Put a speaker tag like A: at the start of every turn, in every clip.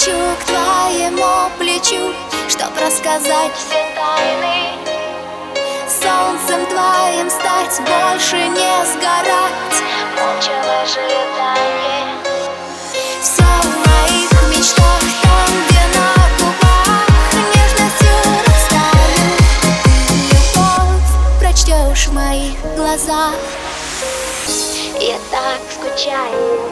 A: хочу к твоему плечу Чтоб рассказать все тайны. Солнцем твоим стать, больше не сгорать. Молча в ожидании. Все в моих мечтах, там, где на губах Нежностью растаю Ты любовь прочтешь в моих глазах. Я так скучаю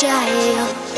A: 加油